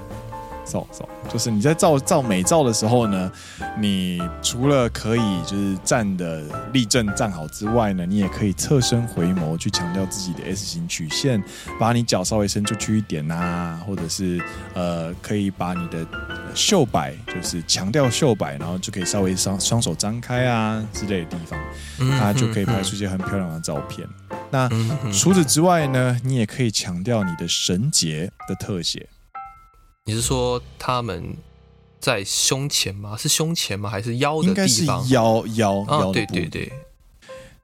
照照，就是你在照照美照的时候呢，你除了可以就是站的立正站好之外呢，你也可以侧身回眸，去强调自己的 S 型曲线，把你脚稍微伸出去一点呐、啊，或者是呃，可以把你的袖摆，就是强调袖摆，然后就可以稍微双双手张开啊之类的地方，它就可以拍出一些很漂亮的照片。那除此之外呢，你也可以强调你的绳结的特写。你是说他们在胸前吗？是胸前吗？还是腰的地方？应该是腰腰腰、哦、对对对，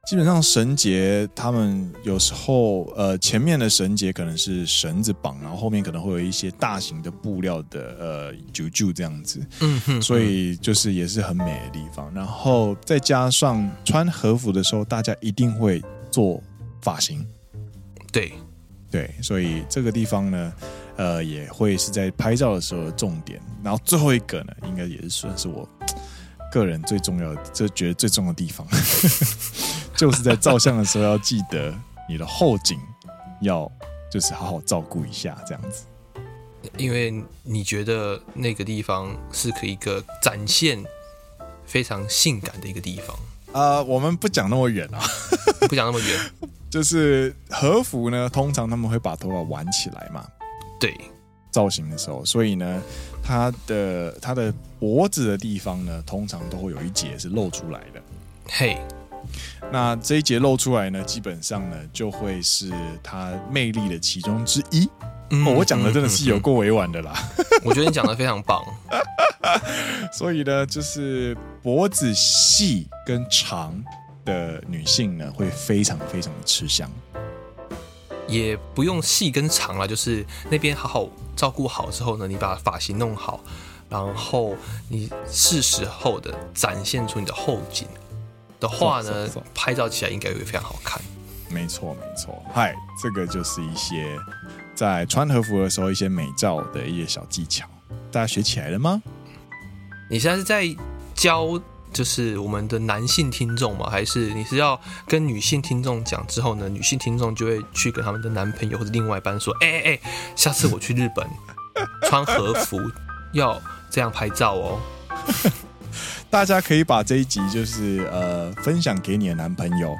基本上绳结，他们有时候呃前面的绳结可能是绳子绑，然后后面可能会有一些大型的布料的呃啾啾这样子。嗯哼，所以就是也是很美的地方。然后再加上穿和服的时候，大家一定会做发型。对对，所以这个地方呢。呃，也会是在拍照的时候的重点。然后最后一个呢，应该也是算是我个人最重要的，就觉得最重要的地方，就是在照相的时候要记得你的后颈要就是好好照顾一下，这样子。因为你觉得那个地方是可以一个展现非常性感的一个地方。呃，我们不讲那么远啊，不讲那么远，就是和服呢，通常他们会把头发挽起来嘛。对，造型的时候，所以呢，它的它的脖子的地方呢，通常都会有一节是露出来的。嘿，那这一节露出来呢，基本上呢，就会是它魅力的其中之一。嗯、哦，我讲的真的是有够委婉的啦。我觉得你讲的非常棒。所以呢，就是脖子细跟长的女性呢，会非常非常的吃香。也不用细跟长了，就是那边好好照顾好之后呢，你把发型弄好，然后你是时候的展现出你的后颈的话呢，拍照起来应该会非常好看。没错，没错。嗨，这个就是一些在穿和服的时候一些美照的一些小技巧，大家学起来了吗？你现在是在教？就是我们的男性听众嘛？还是你是要跟女性听众讲之后呢？女性听众就会去跟他们的男朋友或者另外一半说：“哎哎哎，下次我去日本 穿和服要这样拍照哦。”大家可以把这一集就是呃分享给你的男朋友，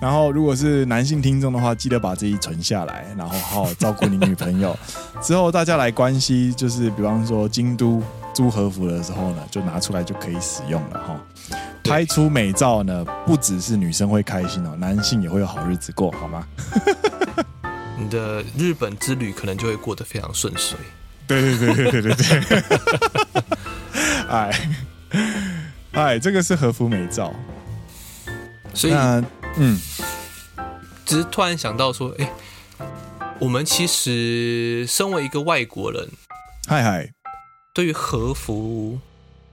然后如果是男性听众的话，记得把这一存下来，然后好好照顾你女朋友。之后大家来关系，就是比方说京都。租和服的时候呢，就拿出来就可以使用了哈。拍出美照呢，不只是女生会开心哦，男性也会有好日子过，好吗？你的日本之旅可能就会过得非常顺遂。对对对对对对对。哎哎，这个是和服美照。所以，嗯，只是突然想到说，哎，我们其实身为一个外国人，嗨嗨。对于和服，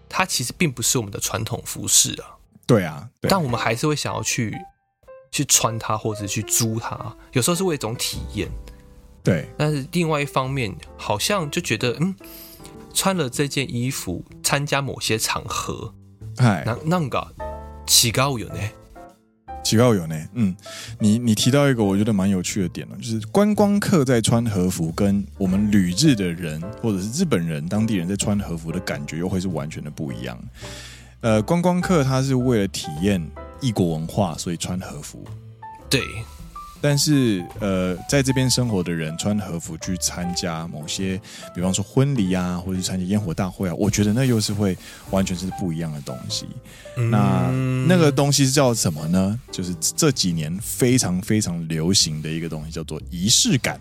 它其实并不是我们的传统服饰啊。对啊，对，但我们还是会想要去去穿它，或者是去租它。有时候是为一种体验。对，但是另外一方面，好像就觉得，嗯，穿了这件衣服参加某些场合，哎，那那个起高有呢。奇怪有呢，嗯，你你提到一个我觉得蛮有趣的点呢，就是观光客在穿和服，跟我们旅日的人或者是日本人当地人在穿和服的感觉又会是完全的不一样。呃，观光客他是为了体验异国文化，所以穿和服，对。但是，呃，在这边生活的人穿和服去参加某些，比方说婚礼啊，或者去参加烟火大会啊，我觉得那又是会完全是不一样的东西。嗯、那那个东西是叫什么呢？就是这几年非常非常流行的一个东西，叫做仪式感。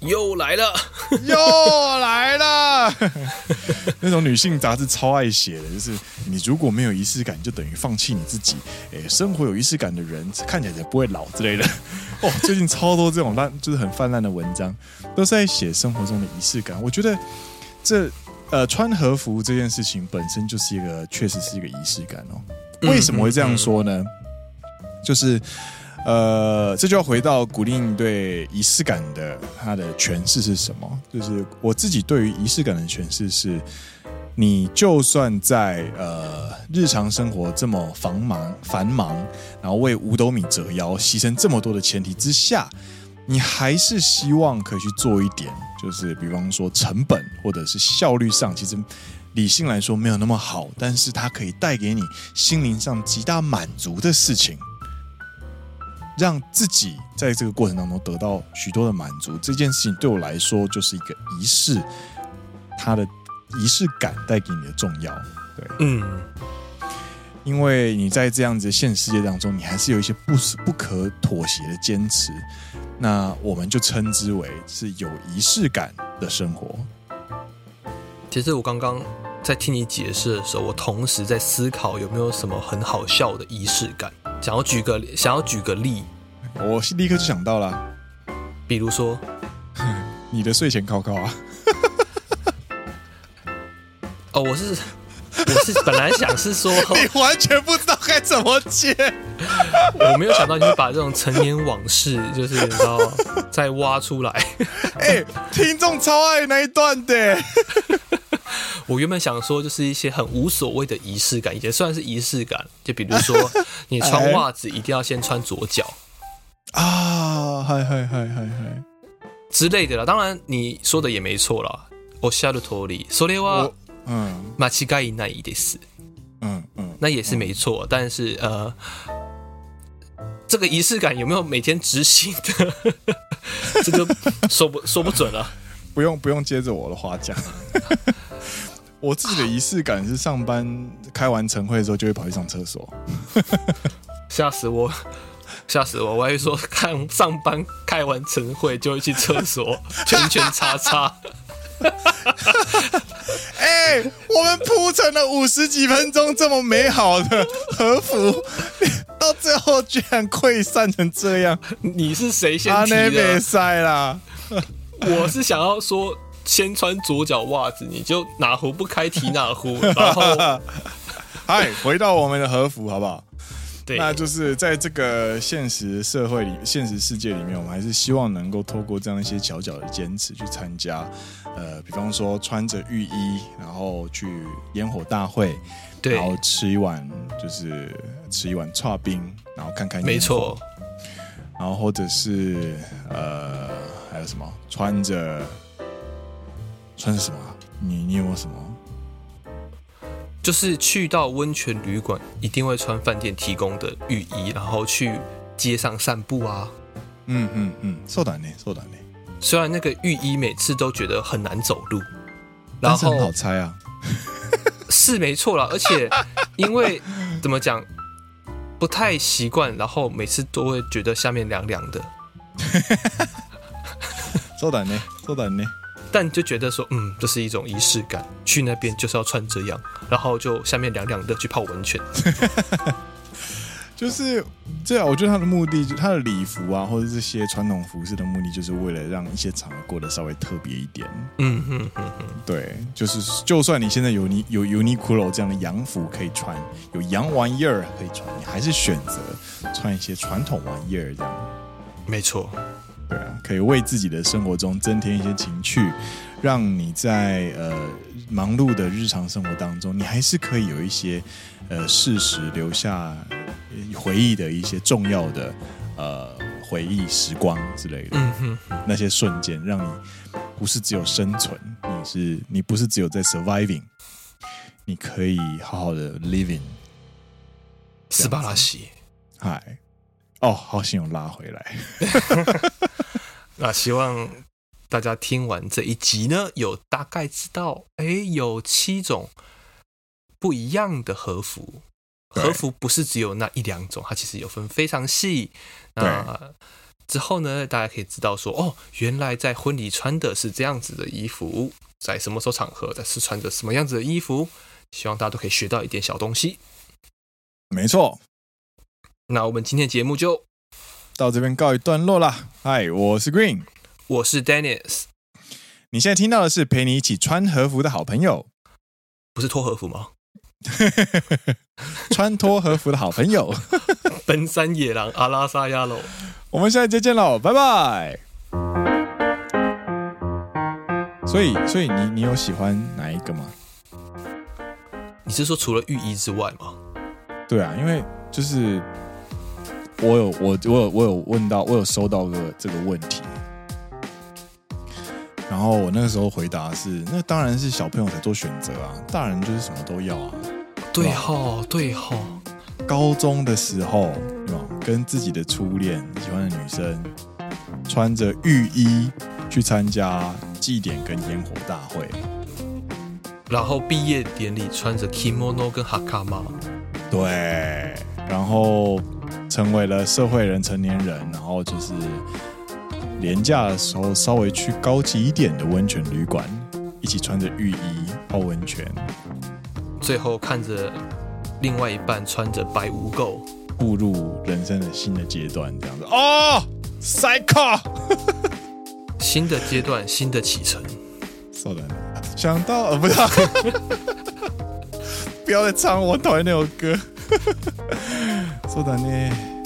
又来了，又来了。那种女性杂志超爱写的，就是你如果没有仪式感，就等于放弃你自己。哎，生活有仪式感的人看起来才不会老之类的。哦，最近超多这种烂，就是很泛滥的文章，都是在写生活中的仪式感。我觉得这呃穿和服这件事情本身就是一个，确实是一个仪式感哦。为什么会这样说呢？就是。呃，这就要回到古令对仪式感的他的诠释是什么？就是我自己对于仪式感的诠释是，你就算在呃日常生活这么繁忙繁忙，然后为五斗米折腰，牺牲这么多的前提之下，你还是希望可以去做一点，就是比方说成本或者是效率上，其实理性来说没有那么好，但是它可以带给你心灵上极大满足的事情，让自己在这个过程当中得到许多的满足。这件事情对我来说就是一个仪式，它的仪式感带给你的重要。对，嗯。因为你在这样子的现实世界当中，你还是有一些不不可妥协的坚持，那我们就称之为是有仪式感的生活。其实我刚刚在听你解释的时候，我同时在思考有没有什么很好笑的仪式感。想要举个想要举个例，我立刻就想到了，比如说 你的睡前考考啊。哦，我是。我是本来想是说，你完全不知道该怎么接。我没有想到你会把这种陈年往事，就是你知道再挖出来。哎，听众超爱那一段的。我原本想说，就是一些很无所谓的仪式感，也算是仪式感。就比如说，你穿袜子一定要先穿左脚啊，嗨嗨嗨嗨嗨之类的啦。当然你说的也没错啦。我下的托里，所以话。嗯，马奇盖伊那伊的事，嗯嗯，那也是没错，嗯、但是呃，这个仪式感有没有每天执行的，这个说不说不准了。不用不用接着我的话讲，我自己的仪式感是上班开完晨会之后就会跑去上厕所，吓死我，吓死我，我还说看上班开完晨会就会去厕所 圈圈叉叉。哎、欸，我们铺成了五十几分钟这么美好的和服，到最后居然溃散成这样，你是谁先提的？别塞啦！我是想要说，先穿左脚袜子，你就哪壶不开提哪壶，然后，嗨，回到我们的和服好不好？对，那就是在这个现实社会里、现实世界里面，我们还是希望能够透过这样一些小小的坚持去参加。呃，比方说穿着浴衣，然后去烟火大会，对，然后吃一碗就是吃一碗剉冰，然后看看没错。然后或者是呃，还有什么？穿着穿着什么？你你有没有什么？就是去到温泉旅馆，一定会穿饭店提供的浴衣，然后去街上散步啊。嗯嗯嗯，そうだね，そうだね。虽然那个浴衣每次都觉得很难走路，然后很好猜啊，是没错啦。而且因为怎么讲，不太习惯，然后每次都会觉得下面凉凉的。そうだね，そうだね。 但就觉得说，嗯，这是一种仪式感，去那边就是要穿这样，然后就下面凉凉的去泡温泉。就是这样，我觉得他的目的，他的礼服啊，或者这些传统服饰的目的，就是为了让一些场合过得稍微特别一点。嗯嗯嗯嗯，对，就是就算你现在有你有 Uniqlo 这样的洋服可以穿，有洋玩意儿可以穿，你还是选择穿一些传统玩意儿这样。没错。对啊，可以为自己的生活中增添一些情趣，让你在呃忙碌的日常生活当中，你还是可以有一些呃适时留下回忆的一些重要的呃回忆时光之类的。嗯哼，那些瞬间，让你不是只有生存，你是你不是只有在 surviving，你可以好好的 living。斯巴拉西，嗨。哦，好险有拉回来。那希望大家听完这一集呢，有大概知道，哎，有七种不一样的和服。和服不是只有那一两种，它其实有分非常细。那之后呢，大家可以知道说，哦，原来在婚礼穿的是这样子的衣服，在什么时候场合，在是穿着什么样子的衣服。希望大家都可以学到一点小东西。没错。那我们今天节目就到这边告一段落啦。嗨，我是 Green，我是 Dennis。你现在听到的是陪你一起穿和服的好朋友，不是脱和服吗？穿脱和服的好朋友，奔山野狼阿拉萨亚喽。我们下次再见喽，拜拜。所以，所以你你有喜欢哪一个吗？你是说除了浴衣之外吗？对啊，因为就是。我有我我有我有问到，我有收到个这个问题，然后我那个时候回答是，那当然是小朋友才做选择啊，大人就是什么都要啊。对哈，对哈。高中的时候，跟自己的初恋喜欢的女生穿着浴衣去参加祭典跟烟火大会，然后毕业典礼穿着 kimono 跟 hakama，对，然后成为了社会人、成年人，然后就是连假的时候稍微去高级一点的温泉旅馆，一起穿着浴衣泡温泉，最后看着。另外一半穿着白污垢，步入人生的新的阶段，这样子哦，Psycho，新的阶段，新的启程。稍等，想到呃，不要，不要再唱我讨厌那首歌。说的呢。